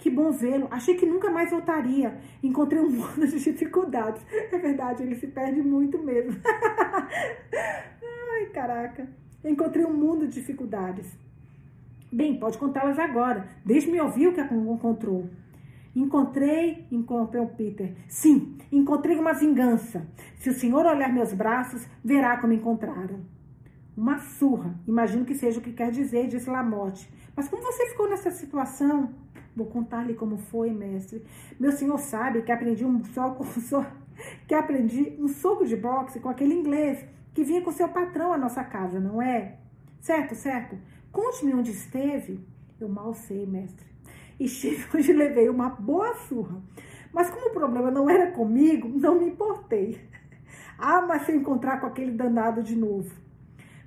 Que bom vê-lo. Achei que nunca mais voltaria. Encontrei um mundo de dificuldades. É verdade, ele se perde muito mesmo. Ai, caraca. Encontrei um mundo de dificuldades. Bem, pode contá-las agora. Deixe-me ouvir o que encontrou. Encontrei, interrompeu Peter. Sim, encontrei uma vingança. Se o senhor olhar meus braços, verá como encontraram. Uma surra. Imagino que seja o que quer dizer, disse Lamotte. Mas como você ficou nessa situação? Vou contar-lhe como foi, mestre. Meu senhor sabe que aprendi um soco, que aprendi um soco de boxe com aquele inglês que vinha com seu patrão à nossa casa, não é? Certo, certo. Conte-me onde esteve. Eu mal sei, mestre e hoje levei uma boa surra. Mas como o problema não era comigo, não me importei. Ah, mas se eu encontrar com aquele danado de novo.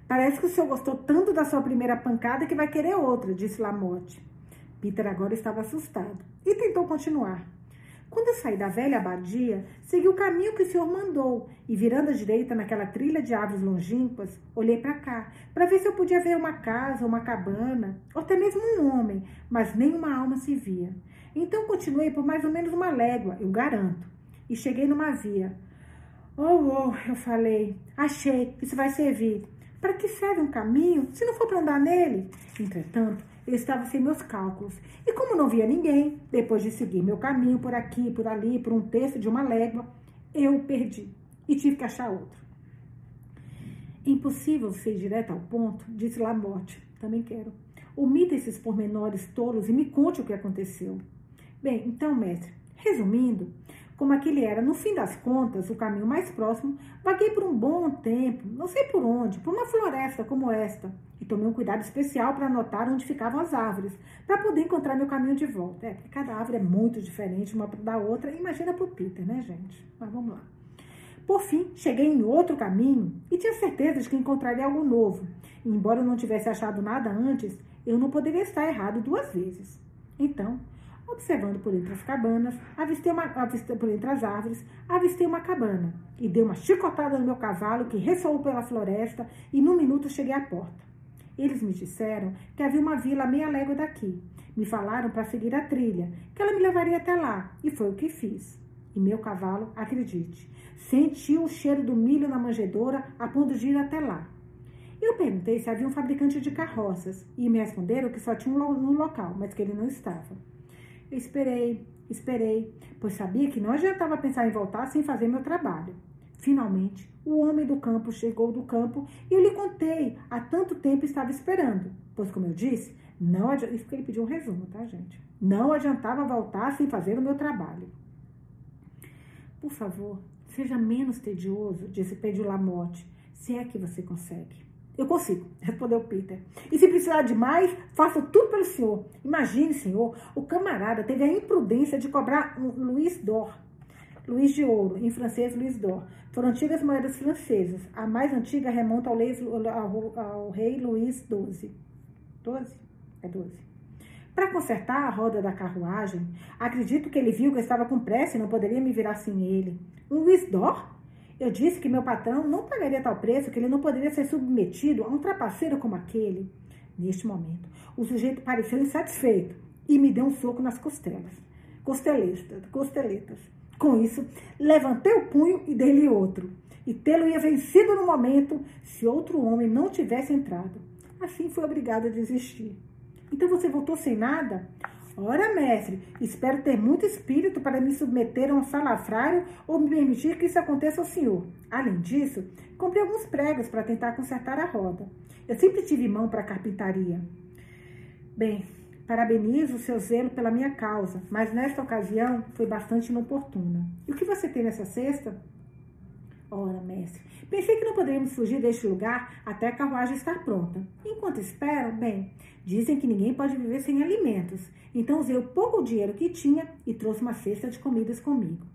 Parece que o senhor gostou tanto da sua primeira pancada que vai querer outra, disse Lamotte. Peter agora estava assustado e tentou continuar. Quando eu saí da velha abadia, segui o caminho que o senhor mandou e, virando à direita naquela trilha de árvores longínquas, olhei para cá, para ver se eu podia ver uma casa, uma cabana, ou até mesmo um homem, mas nenhuma alma se via. Então continuei por mais ou menos uma légua, eu garanto, e cheguei numa via. Oh, oh, eu falei, achei, isso vai servir. Para que serve um caminho se não for para andar nele? Entretanto, eu estava sem meus cálculos. E como não via ninguém, depois de seguir meu caminho por aqui, por ali, por um terço de uma légua, eu perdi e tive que achar outro. Impossível ser direto ao ponto, disse Lamotte. Também quero. Omita esses pormenores tolos e me conte o que aconteceu. Bem, então, mestre, resumindo, como aquele era, no fim das contas, o caminho mais próximo, vaguei por um bom tempo, não sei por onde, por uma floresta como esta, e tomei um cuidado especial para anotar onde ficavam as árvores, para poder encontrar meu caminho de volta. É, porque cada árvore é muito diferente uma da outra, imagina para o Peter, né, gente? Mas vamos lá. Por fim, cheguei em outro caminho e tinha certeza de que encontraria algo novo. E, embora eu não tivesse achado nada antes, eu não poderia estar errado duas vezes. Então, Observando por entre as cabanas, avistei uma, avistei, por entre as árvores, avistei uma cabana e dei uma chicotada no meu cavalo que ressoou pela floresta e num minuto cheguei à porta. Eles me disseram que havia uma vila a meia légua daqui. Me falaram para seguir a trilha, que ela me levaria até lá, e foi o que fiz. E meu cavalo, acredite, sentiu o cheiro do milho na manjedoura a ponto de ir até lá. Eu perguntei se havia um fabricante de carroças e me responderam que só tinha um local, mas que ele não estava. Esperei, esperei, pois sabia que não adiantava pensar em voltar sem fazer meu trabalho. Finalmente, o homem do campo chegou do campo e eu lhe contei há tanto tempo estava esperando. Pois, como eu disse, não adianta. Isso que ele pediu um resumo, tá, gente? Não adiantava voltar sem fazer o meu trabalho. Por favor, seja menos tedioso, disse Pedro Lamotte, se é que você consegue. Eu consigo, respondeu Peter. E se precisar de mais, faça tudo pelo senhor. Imagine, senhor, o camarada teve a imprudência de cobrar um Luiz d'Or, Luiz de Ouro, em francês Luiz d'Or. Foram antigas moedas francesas. A mais antiga remonta ao, ao, ao rei Luís XII. 12? É 12. Para consertar a roda da carruagem, acredito que ele viu que eu estava com pressa e não poderia me virar sem ele. Um Luiz d'Or? Eu disse que meu patrão não pagaria tal preço, que ele não poderia ser submetido a um trapaceiro como aquele. Neste momento, o sujeito pareceu insatisfeito e me deu um soco nas costelas. Costeletas, costeletas. Com isso, levantei o punho e dei-lhe outro. E tê-lo ia vencido no momento se outro homem não tivesse entrado. Assim foi obrigado a desistir. Então você voltou sem nada? Ora, mestre, espero ter muito espírito para me submeter a um salafrário ou me permitir que isso aconteça ao senhor. Além disso, comprei alguns pregos para tentar consertar a roda. Eu sempre tive mão para carpintaria. Bem, Parabenizo o seu zelo pela minha causa, mas nesta ocasião foi bastante inoportuna. E o que você tem nessa cesta? Ora, mestre, pensei que não poderíamos fugir deste lugar até a carruagem estar pronta. Enquanto espero, bem, dizem que ninguém pode viver sem alimentos. Então usei o pouco dinheiro que tinha e trouxe uma cesta de comidas comigo.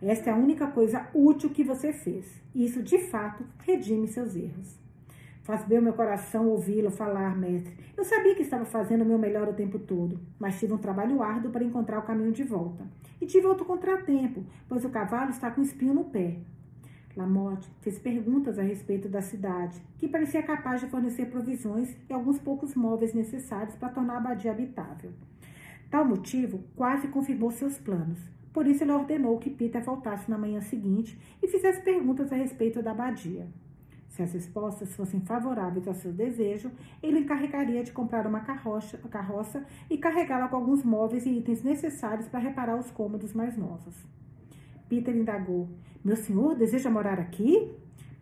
Esta é a única coisa útil que você fez. Isso, de fato, redime seus erros. Faz bem o meu coração ouvi-lo falar, mestre. Eu sabia que estava fazendo o meu melhor o tempo todo, mas tive um trabalho árduo para encontrar o caminho de volta. E tive outro contratempo, pois o cavalo está com espinho no pé. Lamotte fez perguntas a respeito da cidade, que parecia capaz de fornecer provisões e alguns poucos móveis necessários para tornar a abadia habitável. Tal motivo quase confirmou seus planos. Por isso, ele ordenou que Peter voltasse na manhã seguinte e fizesse perguntas a respeito da abadia. Se as respostas fossem favoráveis ao seu desejo, ele encarregaria de comprar uma carroça, carroça e carregá-la com alguns móveis e itens necessários para reparar os cômodos mais novos. Peter indagou: Meu senhor deseja morar aqui?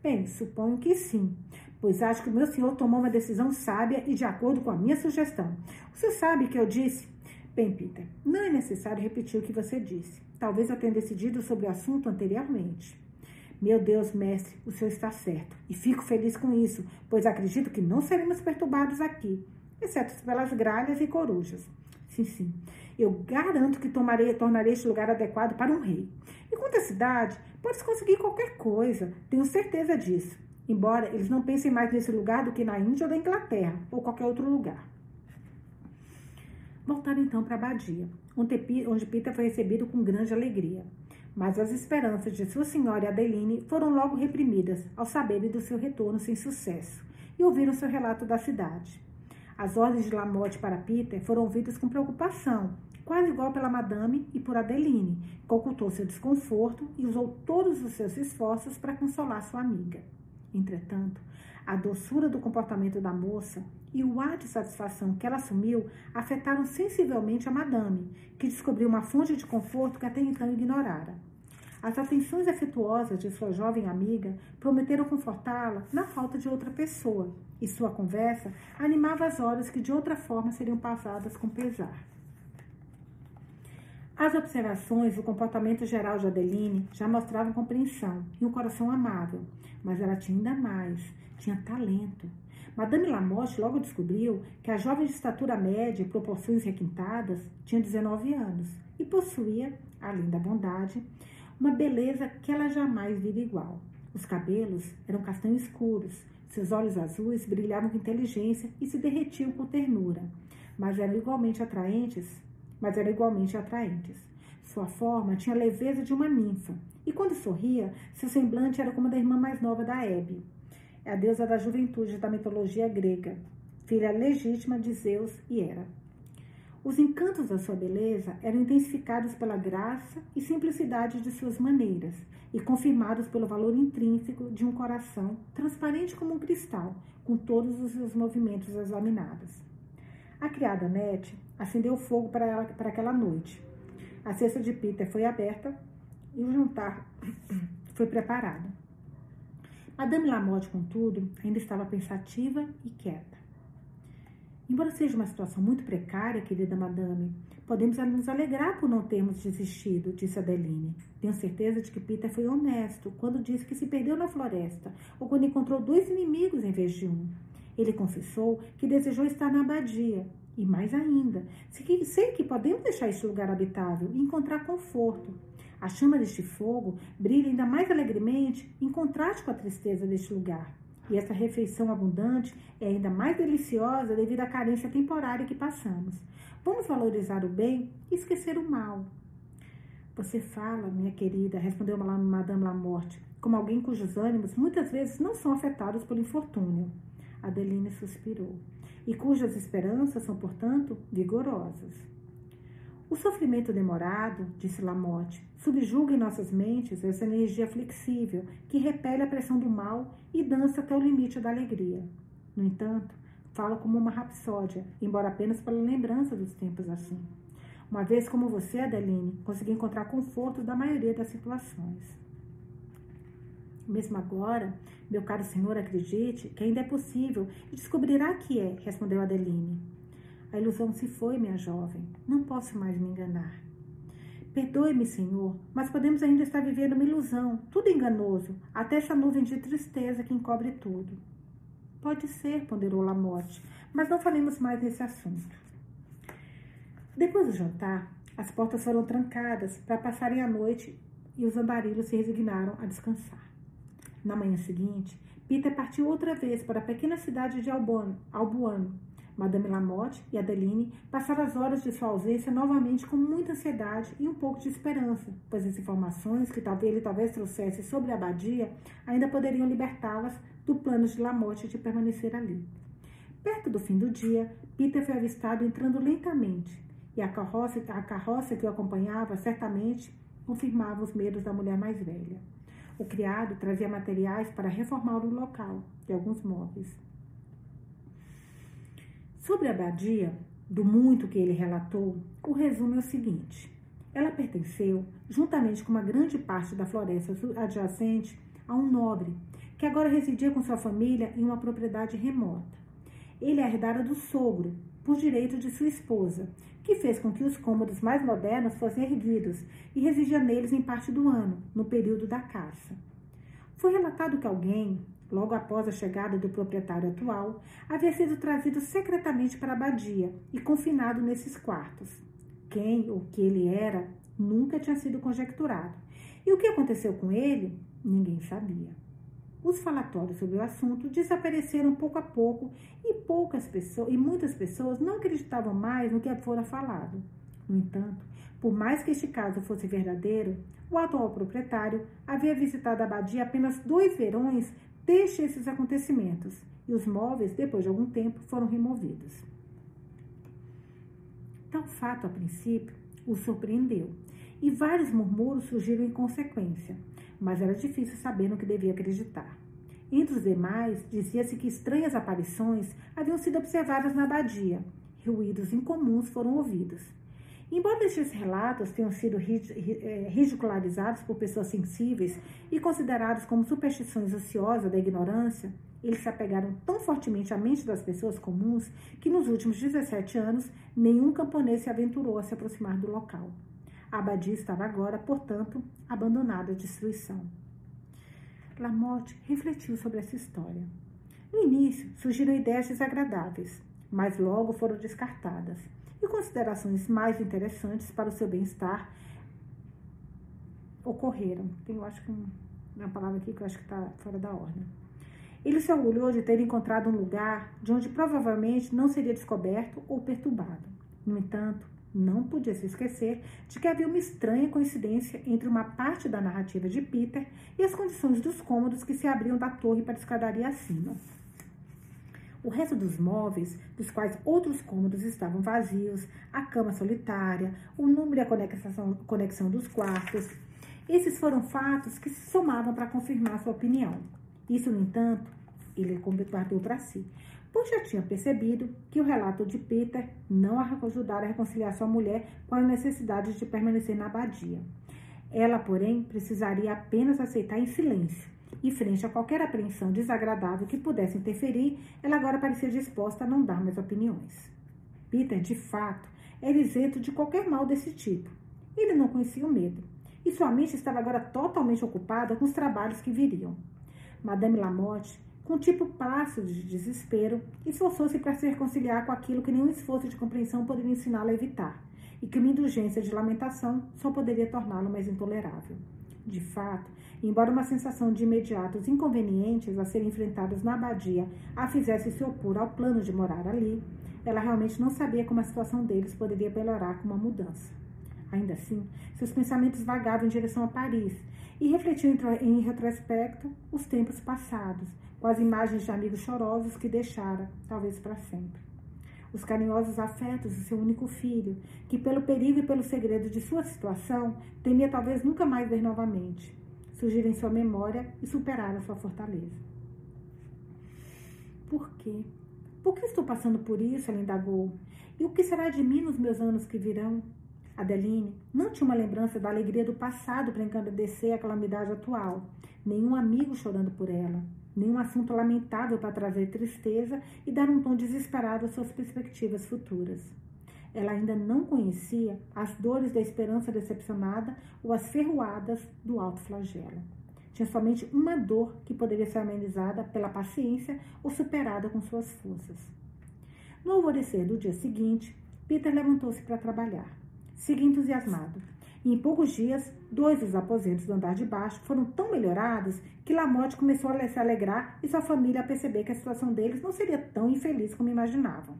Bem, suponho que sim, pois acho que o meu senhor tomou uma decisão sábia e de acordo com a minha sugestão. Você sabe que eu disse? Bem, Peter, não é necessário repetir o que você disse. Talvez eu tenha decidido sobre o assunto anteriormente. Meu Deus, mestre, o senhor está certo. E fico feliz com isso, pois acredito que não seremos perturbados aqui, exceto pelas gralhas e corujas. Sim, sim. Eu garanto que tomarei, tornarei este lugar adequado para um rei. E quanto à cidade, pode-se conseguir qualquer coisa, tenho certeza disso. Embora eles não pensem mais nesse lugar do que na Índia ou na Inglaterra, ou qualquer outro lugar. Voltaram então para a abadia, onde Peter foi recebido com grande alegria. Mas as esperanças de sua senhora Adeline foram logo reprimidas ao saberem do seu retorno sem sucesso e ouviram seu relato da cidade. As ordens de Lamotte para Peter foram ouvidas com preocupação, quase igual pela madame e por Adeline, que ocultou seu desconforto e usou todos os seus esforços para consolar sua amiga. Entretanto, a doçura do comportamento da moça e o ar de satisfação que ela assumiu afetaram sensivelmente a madame, que descobriu uma fonte de conforto que até então ignorara. As atenções afetuosas de sua jovem amiga prometeram confortá-la na falta de outra pessoa, e sua conversa animava as horas que de outra forma seriam passadas com pesar. As observações do comportamento geral de Adeline já mostravam compreensão e um coração amável, mas ela tinha ainda mais, tinha talento. Madame Lamotte logo descobriu que a jovem de estatura média e proporções requintadas tinha 19 anos e possuía, além da bondade, uma beleza que ela jamais vira igual. Os cabelos eram castanhos escuros, seus olhos azuis brilhavam com inteligência e se derretiam com ternura, mas eram igualmente atraentes, mas eram igualmente atraentes. Sua forma tinha a leveza de uma ninfa, e quando sorria, seu semblante era como da irmã mais nova da Hebe, a deusa da juventude da mitologia grega, filha legítima de Zeus e Hera. Os encantos da sua beleza eram intensificados pela graça e simplicidade de suas maneiras e confirmados pelo valor intrínseco de um coração transparente como um cristal, com todos os seus movimentos examinados. A criada Nete acendeu fogo para, ela, para aquela noite. A cesta de Peter foi aberta e o jantar foi preparado. Madame Lamotte, contudo, ainda estava pensativa e quieta. Embora seja uma situação muito precária, querida madame, podemos nos alegrar por não termos desistido, disse Adeline. Tenho certeza de que Peter foi honesto quando disse que se perdeu na floresta ou quando encontrou dois inimigos em vez de um. Ele confessou que desejou estar na abadia. E mais ainda, sei que podemos deixar este lugar habitável e encontrar conforto. A chama deste fogo brilha ainda mais alegremente em contraste com a tristeza deste lugar. E essa refeição abundante é ainda mais deliciosa devido à carência temporária que passamos. Vamos valorizar o bem e esquecer o mal. Você fala, minha querida, respondeu Madame Lamorte, como alguém cujos ânimos muitas vezes não são afetados pelo infortúnio. Adeline suspirou. E cujas esperanças são, portanto, vigorosas. O sofrimento demorado, disse Lamotte, subjuga em nossas mentes essa energia flexível que repele a pressão do mal e dança até o limite da alegria. No entanto, falo como uma rapsódia, embora apenas pela lembrança dos tempos assim. Uma vez como você, Adeline, consegui encontrar conforto da maioria das situações. Mesmo agora, meu caro senhor, acredite que ainda é possível e descobrirá que é, respondeu Adeline. A ilusão se foi, minha jovem. Não posso mais me enganar. Perdoe-me, Senhor, mas podemos ainda estar vivendo uma ilusão, tudo enganoso, até essa nuvem de tristeza que encobre tudo. Pode ser, ponderou Lamotte, mas não falemos mais nesse assunto. Depois do jantar, as portas foram trancadas para passarem a noite e os andarilhos se resignaram a descansar. Na manhã seguinte, Peter partiu outra vez para a pequena cidade de Albuano, Madame Lamotte e Adeline passaram as horas de sua ausência novamente com muita ansiedade e um pouco de esperança, pois as informações que talvez ele talvez trouxesse sobre a abadia ainda poderiam libertá-las do plano de Lamotte de permanecer ali. Perto do fim do dia, Peter foi avistado entrando lentamente, e a carroça, a carroça que o acompanhava certamente confirmava os medos da mulher mais velha. O criado trazia materiais para reformar o local e alguns móveis. Sobre a abadia, do muito que ele relatou, o resumo é o seguinte: ela pertenceu, juntamente com uma grande parte da floresta adjacente, a um nobre, que agora residia com sua família em uma propriedade remota. Ele a herdara do sogro, por direito de sua esposa, que fez com que os cômodos mais modernos fossem erguidos e residia neles em parte do ano, no período da caça. Foi relatado que alguém, logo após a chegada do proprietário atual, havia sido trazido secretamente para a abadia e confinado nesses quartos. Quem ou que ele era nunca tinha sido conjecturado. E o que aconteceu com ele, ninguém sabia. Os falatórios sobre o assunto desapareceram pouco a pouco e poucas pessoas e muitas pessoas não acreditavam mais no que fora falado. No entanto, por mais que este caso fosse verdadeiro, o atual proprietário havia visitado a abadia apenas dois verões Deixe esses acontecimentos e os móveis, depois de algum tempo, foram removidos. Tal fato, a princípio, o surpreendeu e vários murmúrios surgiram em consequência, mas era difícil saber no que devia acreditar. Entre os demais, dizia-se que estranhas aparições haviam sido observadas na abadia. Ruídos incomuns foram ouvidos. Embora estes relatos tenham sido eh, ridicularizados por pessoas sensíveis e considerados como superstições ociosas da ignorância, eles se apegaram tão fortemente à mente das pessoas comuns que nos últimos 17 anos nenhum camponês se aventurou a se aproximar do local. A abadia estava agora, portanto, abandonada à destruição. Lamotte refletiu sobre essa história. No início, surgiram ideias desagradáveis, mas logo foram descartadas e considerações mais interessantes para o seu bem-estar ocorreram. Tem, eu acho que uma palavra aqui que eu acho que está fora da ordem. Ele se orgulhou de ter encontrado um lugar de onde provavelmente não seria descoberto ou perturbado. No entanto, não podia se esquecer de que havia uma estranha coincidência entre uma parte da narrativa de Peter e as condições dos cômodos que se abriam da torre para a escadaria acima. O resto dos móveis, dos quais outros cômodos estavam vazios, a cama solitária, o número e a conexão, conexão dos quartos, esses foram fatos que se somavam para confirmar sua opinião. Isso, no entanto, ele guardou para si, pois já tinha percebido que o relato de Peter não ajudara a reconciliar sua mulher com as necessidades de permanecer na abadia. Ela, porém, precisaria apenas aceitar em silêncio E frente a qualquer apreensão desagradável que pudesse interferir, ela agora parecia disposta a não dar mais opiniões. Peter, de fato, era isento de qualquer mal desse tipo. Ele não conhecia o medo, e sua mente estava agora totalmente ocupada com os trabalhos que viriam. Madame Lamotte, com tipo plácido de desespero, esforçou-se para se reconciliar com aquilo que nenhum esforço de compreensão poderia ensiná-la a evitar, e que uma indulgência de lamentação só poderia torná-lo mais intolerável. De fato, embora uma sensação de imediatos inconvenientes a serem enfrentados na abadia a fizesse se opor ao plano de morar ali, ela realmente não sabia como a situação deles poderia melhorar com uma mudança. Ainda assim, seus pensamentos vagavam em direção a Paris e refletiu em retrospecto os tempos passados, com as imagens de amigos chorosos que deixara, talvez para sempre. Os carinhosos afetos do seu único filho, que pelo perigo e pelo segredo de sua situação, temia talvez nunca mais ver novamente, surgiram em sua memória e superaram sua fortaleza. Por quê? Por que estou passando por isso? Ela indagou. E o que será de mim nos meus anos que virão? Adeline não tinha uma lembrança da alegria do passado para engrandecer a calamidade atual, nenhum amigo chorando por ela, nenhum assunto lamentável para trazer tristeza e dar um tom desesperado às suas perspectivas futuras. Ela ainda não conhecia as dores da esperança decepcionada ou as ferroadas do alto flagelo. Tinha somente uma dor que poderia ser amenizada pela paciência ou superada com suas forças. No alvorecer do dia seguinte, Peter levantou-se para trabalhar. Seguia entusiasmado. E em poucos dias, dois dos aposentos do andar de baixo foram tão melhorados que Lamotte começou a se alegrar e sua família a perceber que a situação deles não seria tão infeliz como imaginavam.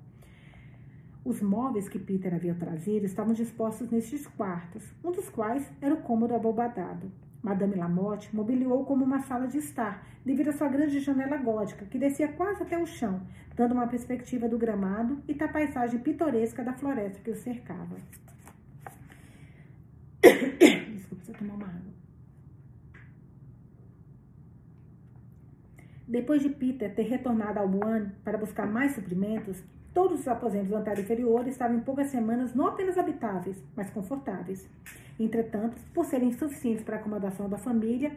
Os móveis que Peter havia trazido estavam dispostos nestes quartos, um dos quais era o cômodo abobadado. Madame Lamotte mobiliou como uma sala de estar, devido à sua grande janela gótica, que descia quase até o chão, dando uma perspectiva do gramado e da paisagem pitoresca da floresta que o cercava. Desculpa, você tomar uma água. Depois de Peter ter retornado ao Wuhan para buscar mais suprimentos, todos os aposentos do andar inferior estavam em poucas semanas não apenas habitáveis, mas confortáveis. Entretanto, por serem insuficientes para a acomodação da família,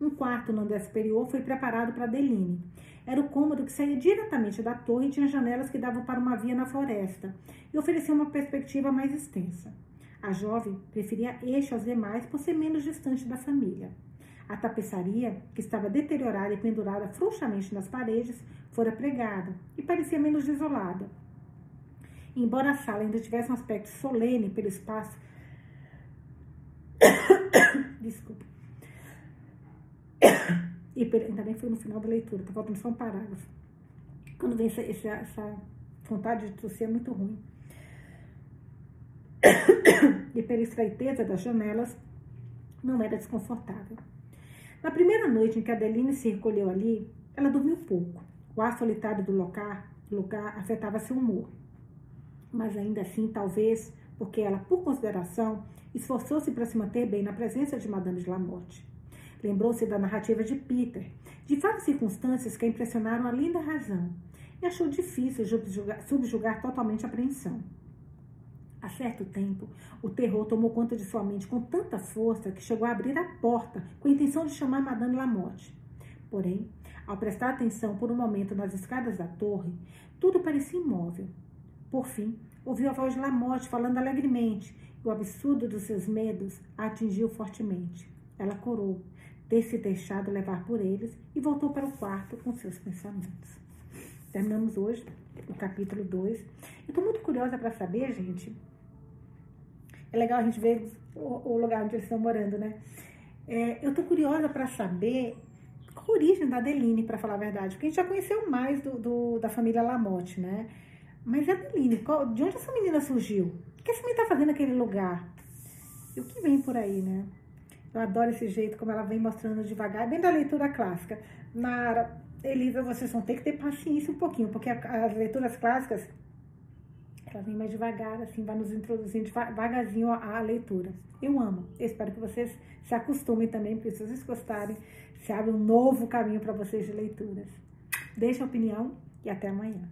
um quarto no andar superior foi preparado para Deline. Era o cômodo que saía diretamente da torre e tinha janelas que davam para uma via na floresta e oferecia uma perspectiva mais extensa. A jovem preferia este aos demais por ser menos distante da família. A tapeçaria, que estava deteriorada e pendurada frouxamente nas paredes, fora pregada e parecia menos desolada. Embora a sala ainda tivesse um aspecto solene pelo espaço Desculpa. E ainda bem foi no final da leitura, tá faltando só um parágrafo. Quando vem essa, essa, essa vontade de tossir é muito ruim. E pela estreiteza das janelas, não era desconfortável. Na primeira noite em que Adeline se recolheu ali, ela dormiu pouco. O ar solitário do lugar, lugar afetava seu humor. Mas ainda assim, talvez, porque ela, por consideração, esforçou-se para se manter bem na presença de Madame de Lamotte. Lembrou-se da narrativa de Peter, de várias circunstâncias que a impressionaram além da razão, e achou difícil subjugar, subjugar totalmente a apreensão. Há certo tempo, o terror tomou conta de sua mente com tanta força que chegou a abrir a porta com a intenção de chamar Madame Lamotte. Porém, ao prestar atenção por um momento nas escadas da torre, tudo parecia imóvel. Por fim, ouviu a voz de Lamotte falando alegremente o absurdo dos seus medos a atingiu fortemente. Ela corou, ter se deixado levar por eles e voltou para o quarto com seus pensamentos. Terminamos hoje o capítulo 2. Eu estou muito curiosa para saber, gente. É legal a gente ver o, o lugar onde eles estão morando, né? É, eu estou curiosa para saber qual a origem da Adeline, para falar a verdade, porque a gente já conheceu mais do, do da família Lamotte, né? Mas Adeline, qual, de onde essa menina surgiu? que esse menino tá fazendo naquele lugar? E o que vem por aí, né? Eu adoro esse jeito como ela vem mostrando devagar, bem da leitura clássica. Nara, Elisa, vocês vão ter que ter paciência um pouquinho, porque as leituras clássicas, vêm mais devagar, assim, vai nos introduzindo devagarzinho a leitura. Eu amo. Eu espero que vocês se acostumem também, porque se vocês gostarem, se abre um novo caminho para vocês de leituras. Deixe a opinião e até amanhã.